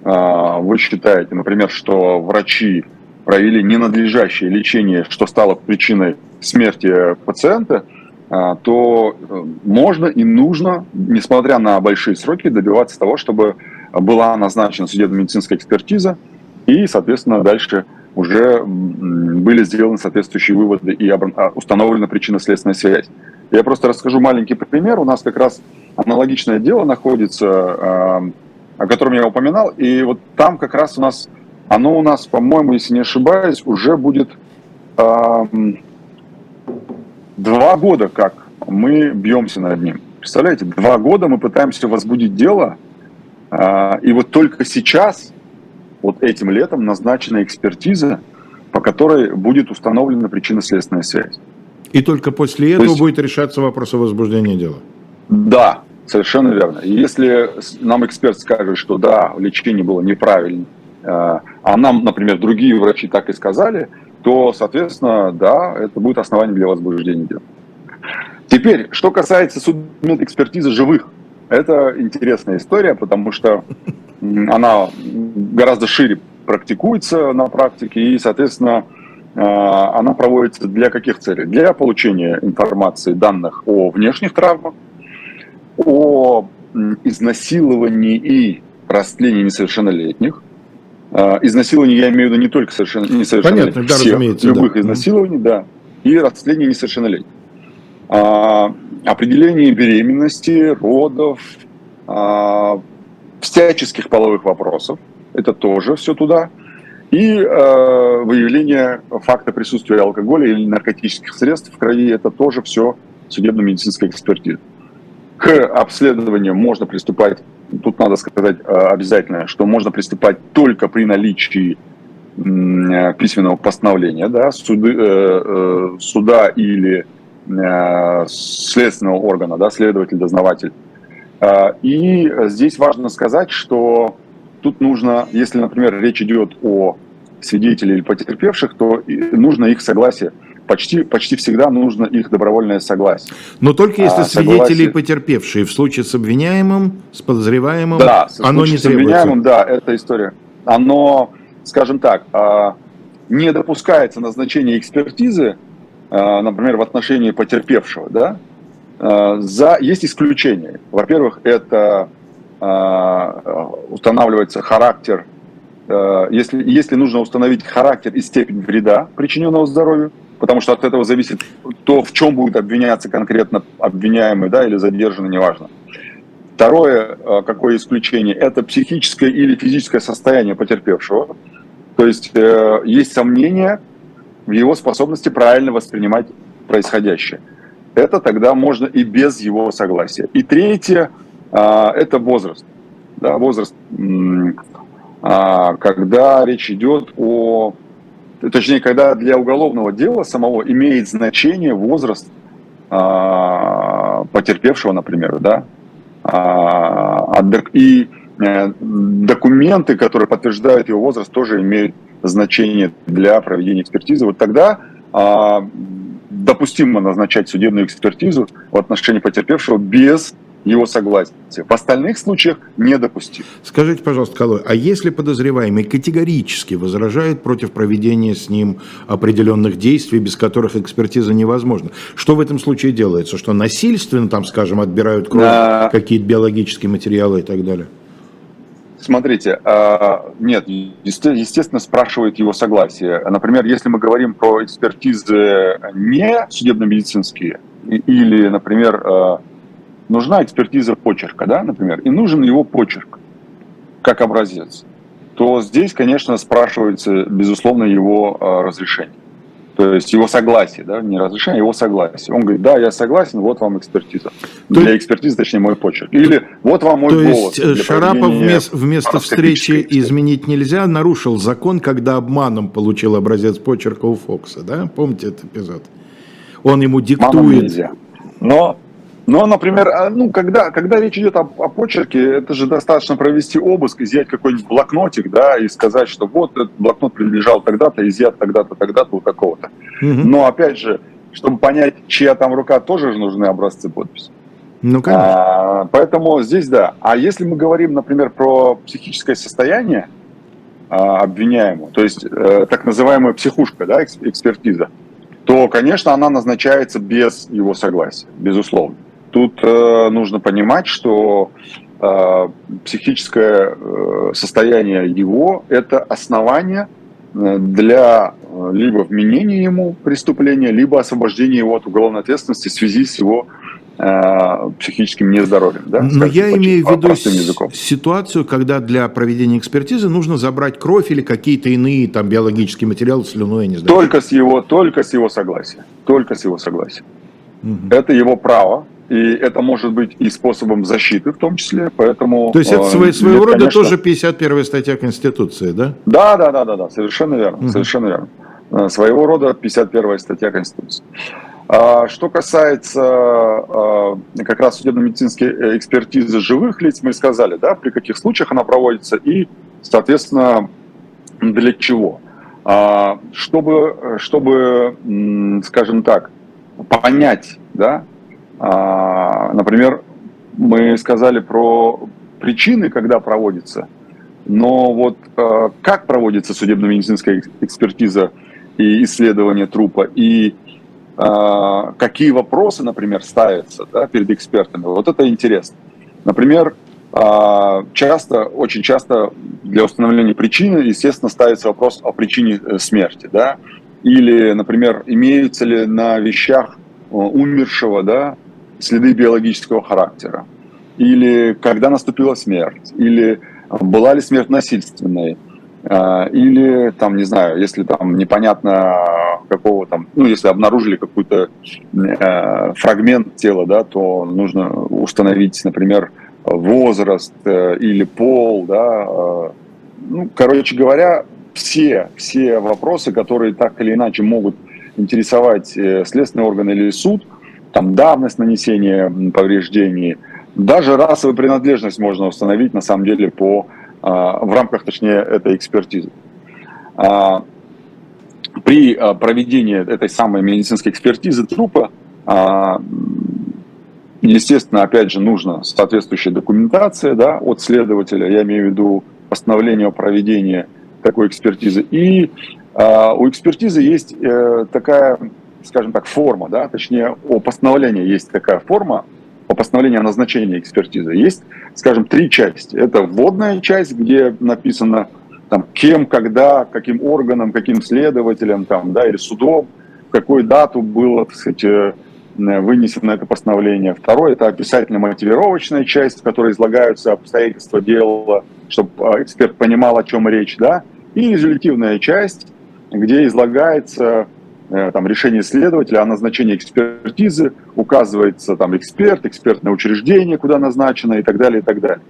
вы считаете, например, что врачи провели ненадлежащее лечение, что стало причиной смерти пациента, а, то э, можно и нужно, несмотря на большие сроки, добиваться того, чтобы была назначена судебно-медицинская экспертиза, и, соответственно, дальше уже были сделаны соответствующие выводы и а, установлена причинно-следственная связь. Я просто расскажу маленький пример. У нас как раз аналогичное дело находится, а, о котором я упоминал, и вот там как раз у нас, оно у нас, по-моему, если не ошибаюсь, уже будет Два года как мы бьемся над ним. Представляете, два года мы пытаемся возбудить дело, а, и вот только сейчас, вот этим летом, назначена экспертиза, по которой будет установлена причинно-следственная связь. И только после этого есть, будет решаться вопрос о возбуждении дела? Да, совершенно верно. Если нам эксперт скажет, что да, лечение было неправильно, а, а нам, например, другие врачи так и сказали, то, соответственно, да, это будет основание для возбуждения дела. Теперь, что касается судмедэкспертизы живых, это интересная история, потому что она гораздо шире практикуется на практике, и, соответственно, а, она проводится для каких целей? Для получения информации, данных о внешних травмах, о изнасиловании и растлении несовершеннолетних, изнасилование я имею в виду не только совершенно несовершеннолетних, Понятно, да, всех, разумеется, любых да. изнасилований, да, и растление несовершеннолетних. А, определение беременности, родов, а, всяческих половых вопросов, это тоже все туда. И э, выявление факта присутствия алкоголя или наркотических средств в крови, это тоже все судебно-медицинская экспертиза. К обследованию можно приступать тут надо сказать э, обязательно, что можно приступать только при наличии э, письменного постановления да, суды, э, суда или следственного органа, да, следователь, дознаватель. И здесь важно сказать, что тут нужно, если, например, речь идет о свидетелей или потерпевших, то нужно их согласие. Почти, почти всегда нужно их добровольное согласие. Но только если а, свидетели потерпевшие. В случае с обвиняемым, с подозреваемым, да, оно не требуется. С обвиняемым, да, эта история. Оно, скажем так, а, не допускается назначение экспертизы, а, например, в отношении потерпевшего, да, а, за, есть исключения. Во-первых, это устанавливается характер если, если нужно установить характер и степень вреда, причиненного здоровью, потому что от этого зависит то, в чем будет обвиняться конкретно обвиняемый да, или задержанный, неважно. Второе, э, какое исключение, это психическое или физическое состояние потерпевшего. То есть э, есть сомнения в его способности правильно воспринимать происходящее. Это тогда можно и без его согласия. И третье, это возраст. Да, возраст а, когда речь идет о, точнее, когда для уголовного дела самого имеет значение возраст а, потерпевшего, например, да, а, и э, документы, которые подтверждают его возраст, тоже имеют значение для проведения экспертизы. Вот тогда допустимо назначать судебную экспертизу в отношении потерпевшего без его согласия. В остальных случаях недопустимо. Скажите, пожалуйста, Калой, а если подозреваемый категорически возражает против проведения с ним определенных действий, без которых экспертиза невозможна, что в этом случае делается? Что насильственно, там, скажем, отбирают кровь, да. какие-то биологические материалы и так далее? Смотрите, а, нет, естественно, спрашивает его согласие. Например, если мы говорим про экспертизы не судебно-медицинские, или, например, а, нужна экспертиза почерка, да, например, и нужен его почерк как образец, то здесь, конечно, спрашивается, безусловно, его э, разрешение. То есть его согласие, да, не разрешение, а его согласие. Он говорит, да, я согласен, вот вам экспертиза. То для экспертизы, точнее, мой почерк. Или вот вам мой то голос. То есть Шарапов вместо, вместо встречи изменить нельзя, нарушил закон, когда обманом получил образец почерка у Фокса, да? Помните этот эпизод? Он ему диктует. Нельзя. Но но, например, а, ну, когда, когда речь идет о, о почерке, это же достаточно провести обыск, изъять какой-нибудь блокнотик, да, и сказать, что вот этот блокнот принадлежал тогда-то, изъят тогда-то, тогда-то, у такого-то. Угу. Но, опять же, чтобы понять, чья там рука, тоже же нужны образцы подписи. Ну, конечно. А, поэтому здесь да. А если мы говорим, например, про психическое состояние а, обвиняемого, то есть э, так называемая психушка, да, экспертиза, то, конечно, она назначается без его согласия, безусловно. Тут э, нужно понимать, что э, психическое э, состояние его – это основание э, для э, либо вменения ему преступления, либо освобождения его от уголовной ответственности в связи с его э, психическим нездоровьем. Да, Но я имею в виду ситуацию, когда для проведения экспертизы нужно забрать кровь или какие-то иные там биологические материалы, слюну, я не знаю. Только с его, только с его согласия. Только с его согласия. Угу. Это его право, и это может быть и способом защиты в том числе, поэтому... То есть это э, своего нет, рода конечно... тоже 51 статья Конституции, да? Да, да, да, да, да, совершенно верно, угу. совершенно верно. Э, своего рода 51 статья Конституции. А, что касается а, как раз судебно-медицинской экспертизы живых лиц, мы сказали, да, при каких случаях она проводится и, соответственно, для чего. А, чтобы, чтобы скажем так, понять, да, например, мы сказали про причины, когда проводится, но вот а, как проводится судебно-медицинская экспертиза и исследование трупа, и а, какие вопросы, например, ставятся да, перед экспертами, вот это интересно. Например, часто, очень часто для установления причины, естественно, ставится вопрос о причине э, смерти, да, или, например, имеются ли на вещах э, умершего, да, следы биологического характера, или когда наступила смерть, или была ли смерть насильственной, а, или там, не знаю, если там непонятно какого там, ну, если обнаружили какой-то э, фрагмент тела, да, то нужно установить, например, возраст э, или пол, да, э, ну, короче говоря, все, все вопросы, которые так или иначе могут интересовать э, следственный орган или суд, там давность нанесения повреждений, даже расовую принадлежность можно установить на самом деле по, а, в рамках, точнее, этой экспертизы. А, при а, проведении этой самой медицинской экспертизы трупа, естественно, опять же, нужна соответствующая документация да, от следователя, я имею в виду постановление о проведении такой экспертизы. И у экспертизы есть э, такая, скажем так, форма, да, точнее, о постановлении есть такая форма, по постановлению о назначении экспертизы. Есть, скажем, три части. Это вводная часть, где написано там, кем, когда, каким органом, каким следователем там, да, или судом, в какую дату было так сказать, э, вынесено это постановление. Второе – это описательно-мотивировочная часть, в которой излагаются обстоятельства дела, чтобы э, эксперт понимал, о чем речь. Да? И резолютивная часть, где излагается э, там, решение следователя о назначении экспертизы, указывается там эксперт, экспертное учреждение, куда назначено и так далее, и так далее.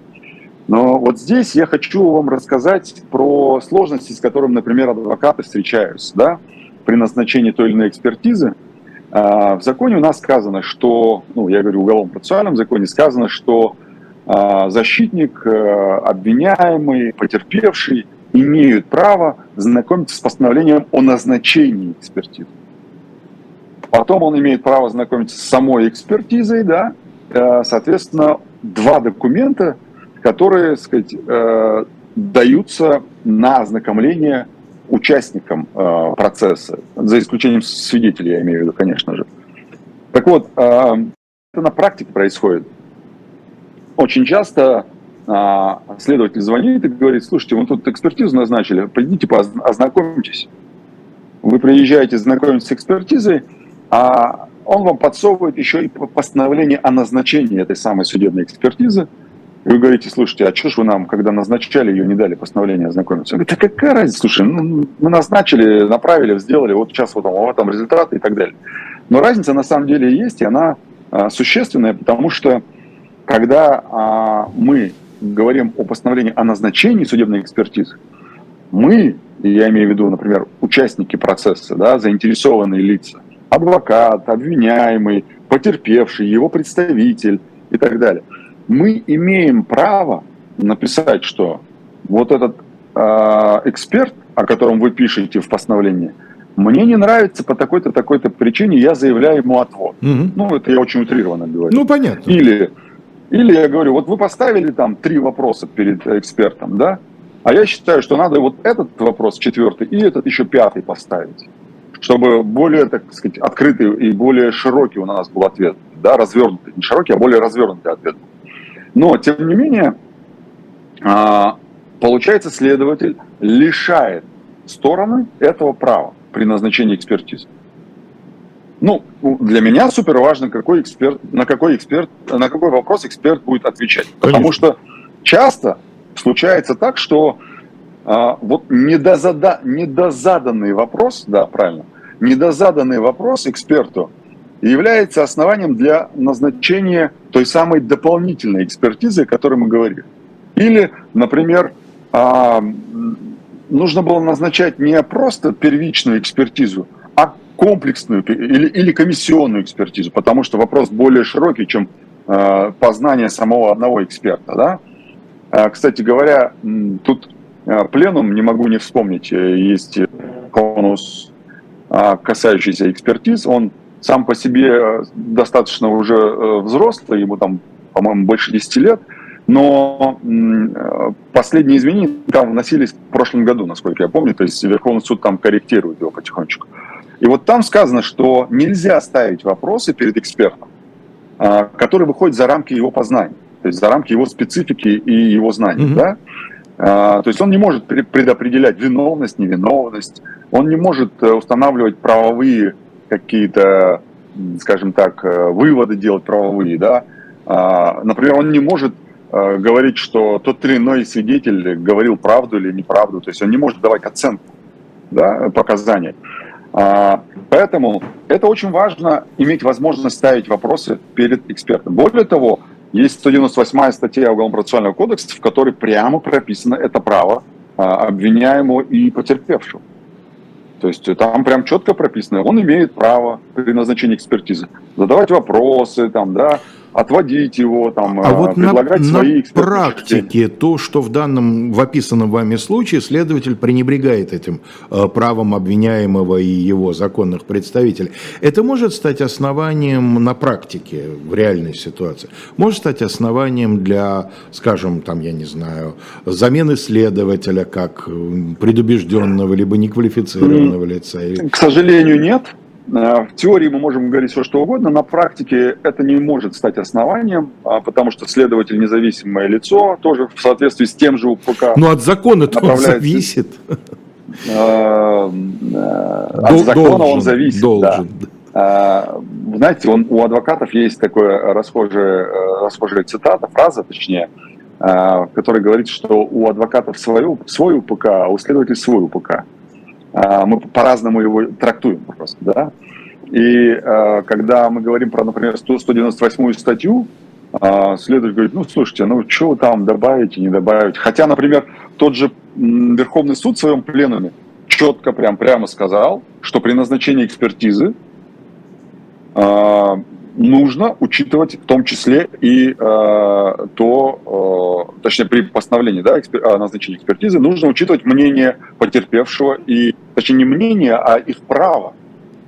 Но вот здесь я хочу вам рассказать про сложности, с которыми, например, адвокаты встречаются да, при назначении той или иной экспертизы. А, в законе у нас сказано, что, ну, я говорю, в уголовном процессуальном законе сказано, что а, защитник, э, обвиняемый, потерпевший имеют право знакомиться с постановлением о назначении экспертизы. Потом он имеет право знакомиться с самой экспертизой, да, э, соответственно, два документа – которые, сказать, э, даются на ознакомление участникам э, процесса, за исключением свидетелей, я имею в виду, конечно же. Так вот, это на практике происходит. Очень часто следователь звонит и говорит, слушайте, вы тут экспертизу назначили, придите, ознакомьтесь. Вы приезжаете знакомиться с экспертизой, а он вам подсовывает еще и постановление о назначении этой самой судебной экспертизы, вы говорите, слушайте, а что ж вы нам, когда назначали ее, не дали постановление ознакомиться? Он говорит, а какая разница, слушай, ну, мы назначили, направили, сделали, вот сейчас вот, вот там результаты и так далее. Но разница на самом деле есть, и она а, существенная, потому что когда а, мы говорим о постановлении о назначении судебной экспертизы, мы, я имею в виду, например, участники процесса, да, заинтересованные лица, адвокат, обвиняемый, потерпевший, его представитель и так далее – мы имеем право написать, что вот этот э, эксперт, о котором вы пишете в постановлении, мне не нравится по такой-то, такой-то причине, я заявляю ему отвод. Угу. Ну, это я очень утрированно говорю. Ну, понятно. Или, или я говорю, вот вы поставили там три вопроса перед экспертом, да, а я считаю, что надо вот этот вопрос четвертый и этот еще пятый поставить, чтобы более, так сказать, открытый и более широкий у нас был ответ, да, развернутый, не широкий, а более развернутый ответ. Но, тем не менее, а, получается, следователь лишает стороны этого права при назначении экспертизы. Ну, для меня супер важно, какой эксперт, на какой эксперт, на какой вопрос эксперт будет отвечать. Конечно. Потому что часто случается так, что а, вот недозада, недозаданный вопрос, да, правильно, недозаданный вопрос эксперту является основанием для назначения той самой дополнительной экспертизы, о которой мы говорили. Или, например, а, нужно было назначать не просто первичную экспертизу, комплексную или, или комиссионную экспертизу, потому что вопрос более широкий, чем а, познание самого одного эксперта. Да? А, кстати говоря, тут пленум, не могу не вспомнить, э, есть конус, касающийся экспертиз, он сам по себе э, достаточно уже э, взрослый, ему там, по-моему, больше 10 лет, но э, последние изменения там вносились в прошлом году, насколько я помню, то есть Верховный суд там корректирует его потихонечку. И вот там сказано, что нельзя ставить вопросы перед экспертом, который выходит за рамки его познания, то есть за рамки его специфики и его знаний, mm-hmm. да? То есть он не может предопределять виновность, невиновность, он не может устанавливать правовые какие-то, скажем так, э, выводы делать правовые, да. А, например, он не может э, говорить, что тот или иной свидетель говорил правду или неправду, то есть он не может давать оценку, да, показания. А, поэтому это очень важно иметь возможность ставить вопросы перед экспертом. Более того, есть 198 статья Уголовно-процессуального кодекса, в которой прямо прописано это право а, обвиняемого и потерпевшего. То есть там прям четко прописано, он имеет право при назначении экспертизы задавать вопросы, там, да, отводить его, там, а вот предлагать на, свои на практике то, что в данном, в описанном вами случае следователь пренебрегает этим э, правом обвиняемого и его законных представителей, это может стать основанием на практике в реальной ситуации? Может стать основанием для, скажем, там, я не знаю, замены следователя как предубежденного либо неквалифицированного лица? К сожалению, нет. Э, в теории мы можем говорить все, что угодно, на практике это не может стать основанием, а, потому что следователь независимое лицо, тоже в соответствии с тем же УПК. Ну от закона он зависит. Э, э, от закона он зависит, должен. Знаете, он, у адвокатов есть такая расхожая, расхожая цитата, фраза точнее, в которой говорит, что у адвокатов свой, свой УПК, а у следователя свой УПК. А, мы по-разному его трактуем просто, да. И а, когда мы говорим про, например, 198 статью, а, следователь говорит, ну, слушайте, ну, что там добавить и не добавить. Хотя, например, тот же Верховный суд в своем пленуме четко прям прямо сказал, что при назначении экспертизы нужно учитывать в том числе и э, то, э, точнее при постановлении да, экспер, о экспертизы, нужно учитывать мнение потерпевшего и, точнее не мнение, а их право,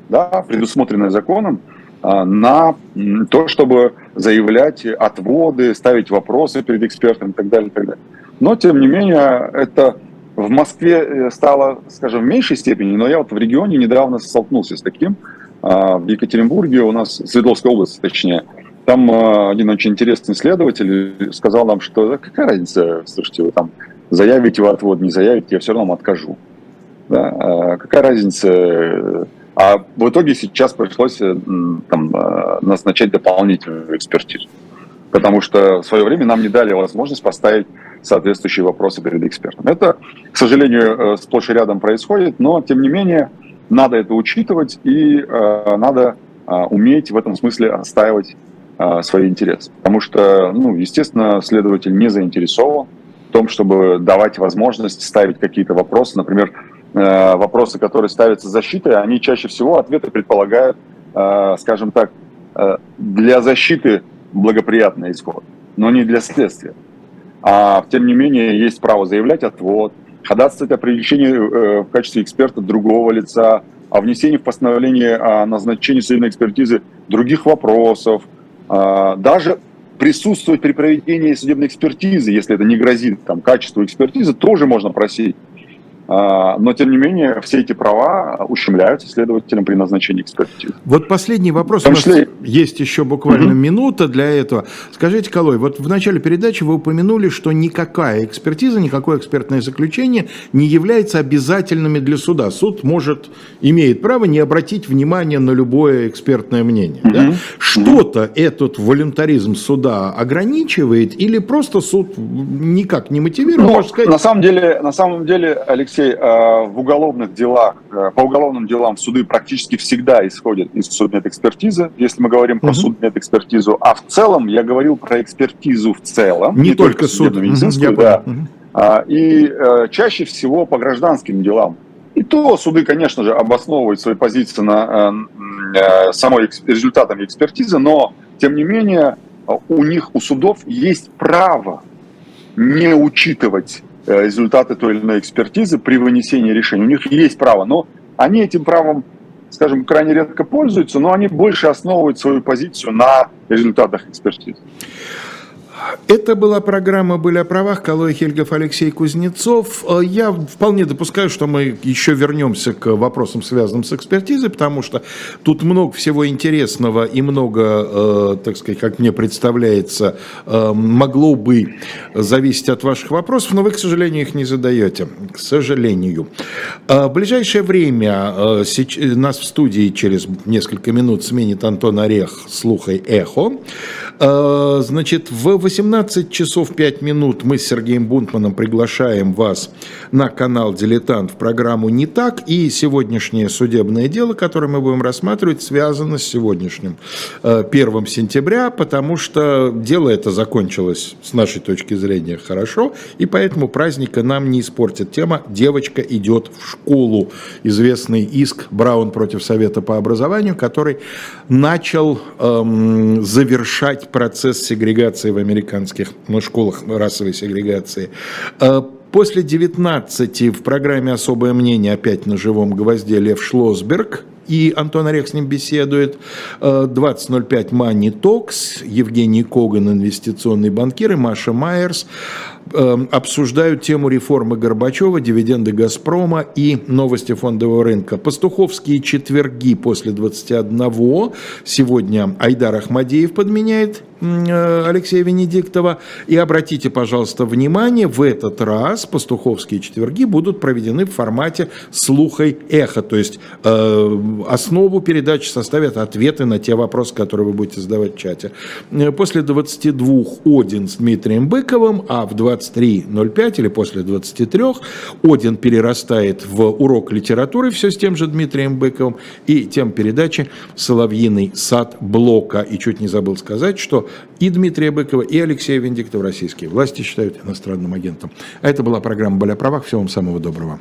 да, предусмотренное законом, э, на то, чтобы заявлять отводы, ставить вопросы перед экспертом и так далее, и так далее. Но, тем не менее, это в Москве э, стало, скажем, в меньшей степени, но я вот в регионе недавно столкнулся с таким, в Екатеринбурге у нас, Свердловская область точнее, там а, один очень интересный исследователь сказал нам, что какая разница, слушайте, вы там заявите в отвод, не заявите, я все равно вам откажу. Да? А какая разница? А в итоге сейчас пришлось э, там, назначать дополнительную экспертизу. Потому что в свое время нам не дали возможность поставить соответствующие вопросы перед экспертом. Это, к сожалению, э, сплошь и рядом происходит, но тем не менее надо это учитывать и э, надо э, уметь в этом смысле отстаивать э, свои интересы. Потому что, ну, естественно, следователь не заинтересован в том, чтобы давать возможность ставить какие-то вопросы. Например, э, вопросы, которые ставятся защитой, они чаще всего ответы предполагают, э, скажем так, э, для защиты благоприятный исход, но не для следствия. А тем не менее есть право заявлять отвод, ходатайствовать о привлечении э, в качестве эксперта другого лица, о внесении в постановление о назначении судебной экспертизы других вопросов, а, даже присутствовать при проведении судебной экспертизы, если это не грозит там, качеству экспертизы, тоже можно просить. А, но, тем не менее, все эти права ущемляются следователям при назначении экспертизы. Вот последний вопрос. У нас числе... есть еще буквально угу. минута для этого. Скажите, Колой, вот в начале передачи вы упомянули, что никакая экспертиза, никакое экспертное заключение не является обязательными для суда. Суд может, имеет право не обратить внимание на любое экспертное мнение. Угу. Да? Что-то этот волюнтаризм суда ограничивает или просто суд никак не мотивирует? Ну, сказать... На самом деле, на самом деле, Алексей, Алексей, э, в уголовных делах, э, по уголовным делам суды практически всегда исходят из судмедэкспертизы, если мы говорим про угу. судмедэкспертизу, а в целом я говорил про экспертизу в целом, не, не только, только судебно-медицинскую, угу, да. Угу. И э, чаще всего по гражданским делам. И то суды, конечно же, обосновывают свои позиции на самой результатами экспертизы, но, тем не менее, у них, у судов есть право не учитывать результаты той или иной экспертизы при вынесении решения. У них есть право, но они этим правом, скажем, крайне редко пользуются, но они больше основывают свою позицию на результатах экспертизы. Это была программа «Были о правах». Калой Хельгов, Алексей Кузнецов. Э, я вполне допускаю, что мы еще вернемся к вопросам, связанным с экспертизой, потому что тут много всего интересного и много, э, так сказать, как мне представляется, э, могло бы зависеть от ваших вопросов, но вы, к сожалению, их не задаете. К сожалению. В ближайшее время нас в студии через несколько минут сменит Антон Орех «Слухай эхо». Значит, в 18 часов 5 минут мы с Сергеем Бунтманом приглашаем вас на канал «Дилетант» в программу «Не так». И сегодняшнее судебное дело, которое мы будем рассматривать, связано с сегодняшним 1 э, сентября, потому что дело это закончилось с нашей точки зрения хорошо, и поэтому праздника нам не испортит. Тема «Девочка идет в школу». Известный иск Браун против Совета по образованию, который начал эм, завершать процесс сегрегации в американских ну, школах расовой сегрегации. Э, после 19 в программе «Особое мнение» опять на живом гвозде Лев Шлосберг – и Антон Орех с ним беседует. 20.05 э, Money Talks, Евгений Коган, инвестиционный банкир, и Маша Майерс э, обсуждают тему реформы Горбачева, дивиденды «Газпрома» и новости фондового рынка. Пастуховские четверги после 21. Сегодня Айдар Ахмадеев подменяет Алексея Венедиктова. И обратите, пожалуйста, внимание, в этот раз пастуховские четверги будут проведены в формате слуха и эхо. То есть э, основу передачи составят ответы на те вопросы, которые вы будете задавать в чате. Э, после 22 Один с Дмитрием Быковым, а в 23.05 или после 23 Один перерастает в урок литературы, все с тем же Дмитрием Быковым, и тем передачи «Соловьиный сад блока». И чуть не забыл сказать, что и Дмитрия Быкова, и Алексея Венедиктова российские власти считают иностранным агентом. А это была программа «Боль о правах». Всего вам самого доброго.